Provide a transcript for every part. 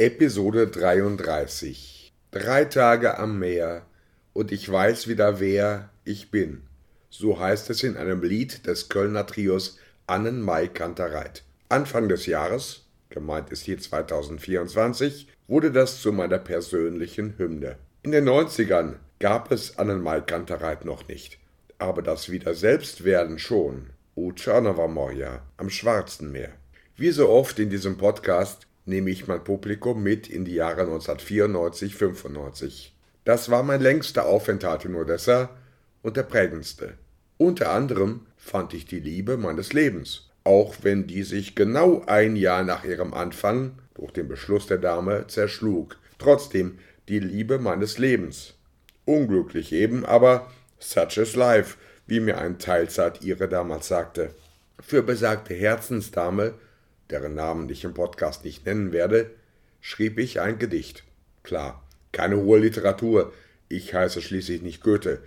Episode 33 Drei Tage am Meer und ich weiß wieder wer ich bin. So heißt es in einem Lied des Kölner Trios Annen Mai Kantereit. Anfang des Jahres, gemeint ist hier 2024, wurde das zu meiner persönlichen Hymne. In den 90ern gab es Annen Mai Kantereit noch nicht, aber das Wieder Selbstwerden schon. U Czarnowa Moja am Schwarzen Meer. Wie so oft in diesem Podcast nehme ich mein Publikum mit in die Jahre 1994, 95. Das war mein längster Aufenthalt in Odessa und der prägendste. Unter anderem fand ich die Liebe meines Lebens, auch wenn die sich genau ein Jahr nach ihrem Anfang durch den Beschluss der Dame zerschlug. Trotzdem die Liebe meines Lebens. Unglücklich eben, aber such is life, wie mir ein Teilzeit ihre damals sagte. Für besagte Herzensdame deren Namen ich im Podcast nicht nennen werde, schrieb ich ein Gedicht. Klar, keine hohe Literatur, ich heiße schließlich nicht Goethe,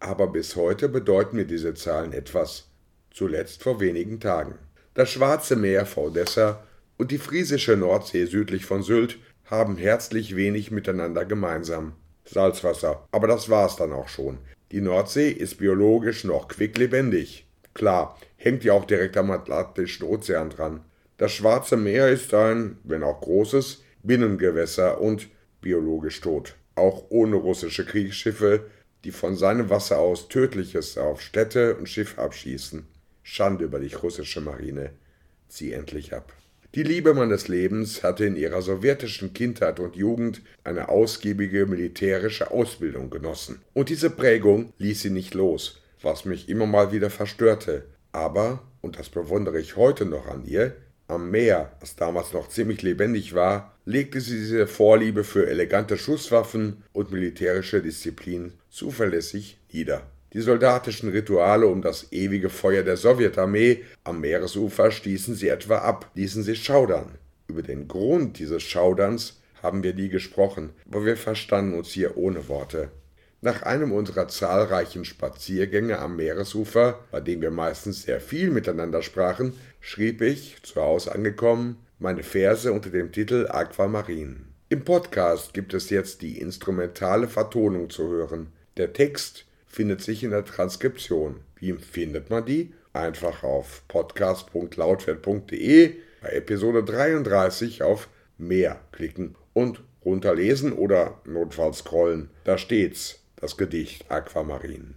aber bis heute bedeuten mir diese Zahlen etwas. Zuletzt vor wenigen Tagen. Das Schwarze Meer vor Odessa und die friesische Nordsee südlich von Sylt haben herzlich wenig miteinander gemeinsam. Salzwasser, aber das war's dann auch schon. Die Nordsee ist biologisch noch quicklebendig. Klar, hängt ja auch direkt am Atlantischen Ozean dran. Das Schwarze Meer ist ein, wenn auch großes, Binnengewässer und biologisch tot. Auch ohne russische Kriegsschiffe, die von seinem Wasser aus Tödliches auf Städte und Schiffe abschießen. Schande über die russische Marine. Zieh endlich ab. Die Liebe meines Lebens hatte in ihrer sowjetischen Kindheit und Jugend eine ausgiebige militärische Ausbildung genossen. Und diese Prägung ließ sie nicht los, was mich immer mal wieder verstörte. Aber, und das bewundere ich heute noch an ihr, am Meer, das damals noch ziemlich lebendig war, legte sie diese Vorliebe für elegante Schusswaffen und militärische Disziplin zuverlässig nieder. Die soldatischen Rituale um das ewige Feuer der Sowjetarmee am Meeresufer stießen sie etwa ab, ließen sie schaudern. Über den Grund dieses Schauderns haben wir nie gesprochen, aber wir verstanden uns hier ohne Worte. Nach einem unserer zahlreichen Spaziergänge am Meeresufer, bei dem wir meistens sehr viel miteinander sprachen, schrieb ich, zu Hause angekommen, meine Verse unter dem Titel Aquamarin. Im Podcast gibt es jetzt die instrumentale Vertonung zu hören. Der Text findet sich in der Transkription. Wie findet man die? Einfach auf podcast.lautwert.de bei Episode 33 auf Mehr klicken und runterlesen oder notfalls scrollen. Da steht's das Gedicht Aquamarin.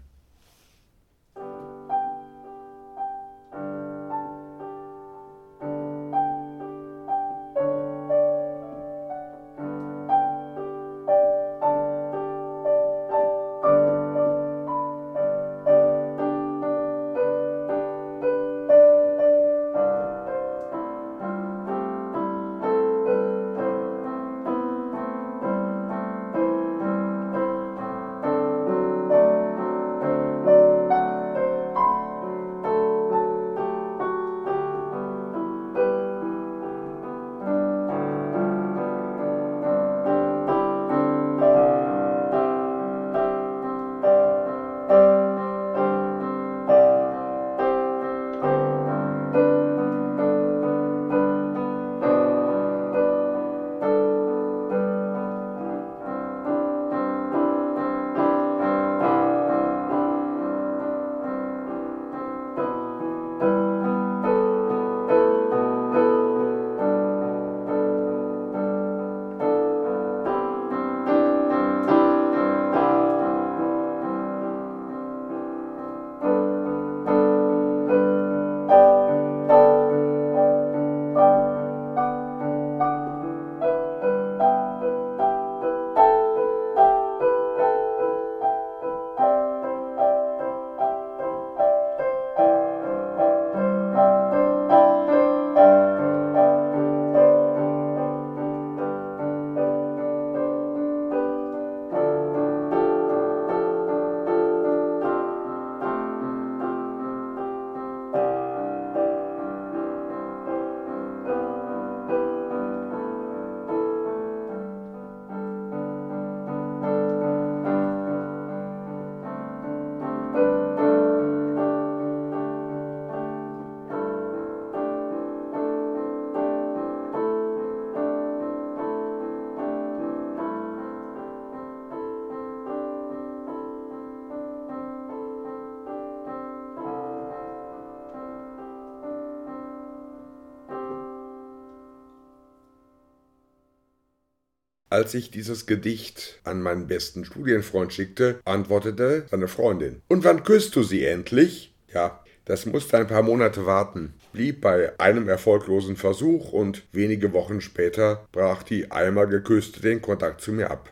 Als ich dieses Gedicht an meinen besten Studienfreund schickte, antwortete seine Freundin. Und wann küsst du sie endlich? Ja, das musste ein paar Monate warten, blieb bei einem erfolglosen Versuch und wenige Wochen später brach die einmal geküsste den Kontakt zu mir ab.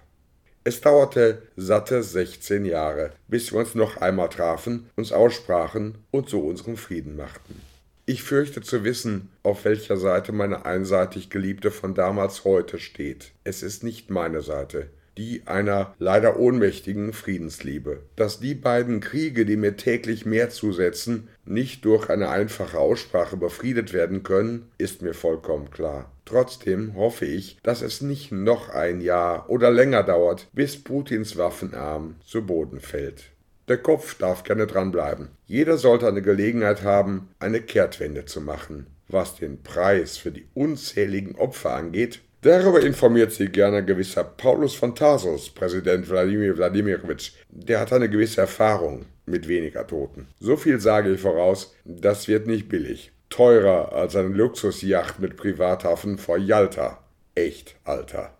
Es dauerte satte 16 Jahre, bis wir uns noch einmal trafen, uns aussprachen und so unseren Frieden machten. Ich fürchte zu wissen, auf welcher Seite meine einseitig Geliebte von damals heute steht. Es ist nicht meine Seite, die einer leider ohnmächtigen Friedensliebe. Dass die beiden Kriege, die mir täglich mehr zusetzen, nicht durch eine einfache Aussprache befriedet werden können, ist mir vollkommen klar. Trotzdem hoffe ich, dass es nicht noch ein Jahr oder länger dauert, bis Putins Waffenarm zu Boden fällt. Der Kopf darf gerne dranbleiben. Jeder sollte eine Gelegenheit haben, eine Kehrtwende zu machen. Was den Preis für die unzähligen Opfer angeht, darüber informiert Sie gerne gewisser Paulus von Tarsus, Präsident Wladimir Wladimirovich. Der hat eine gewisse Erfahrung mit weniger Toten. So viel sage ich voraus, das wird nicht billig. Teurer als eine Luxusjacht mit Privathafen vor Yalta. Echt, Alter.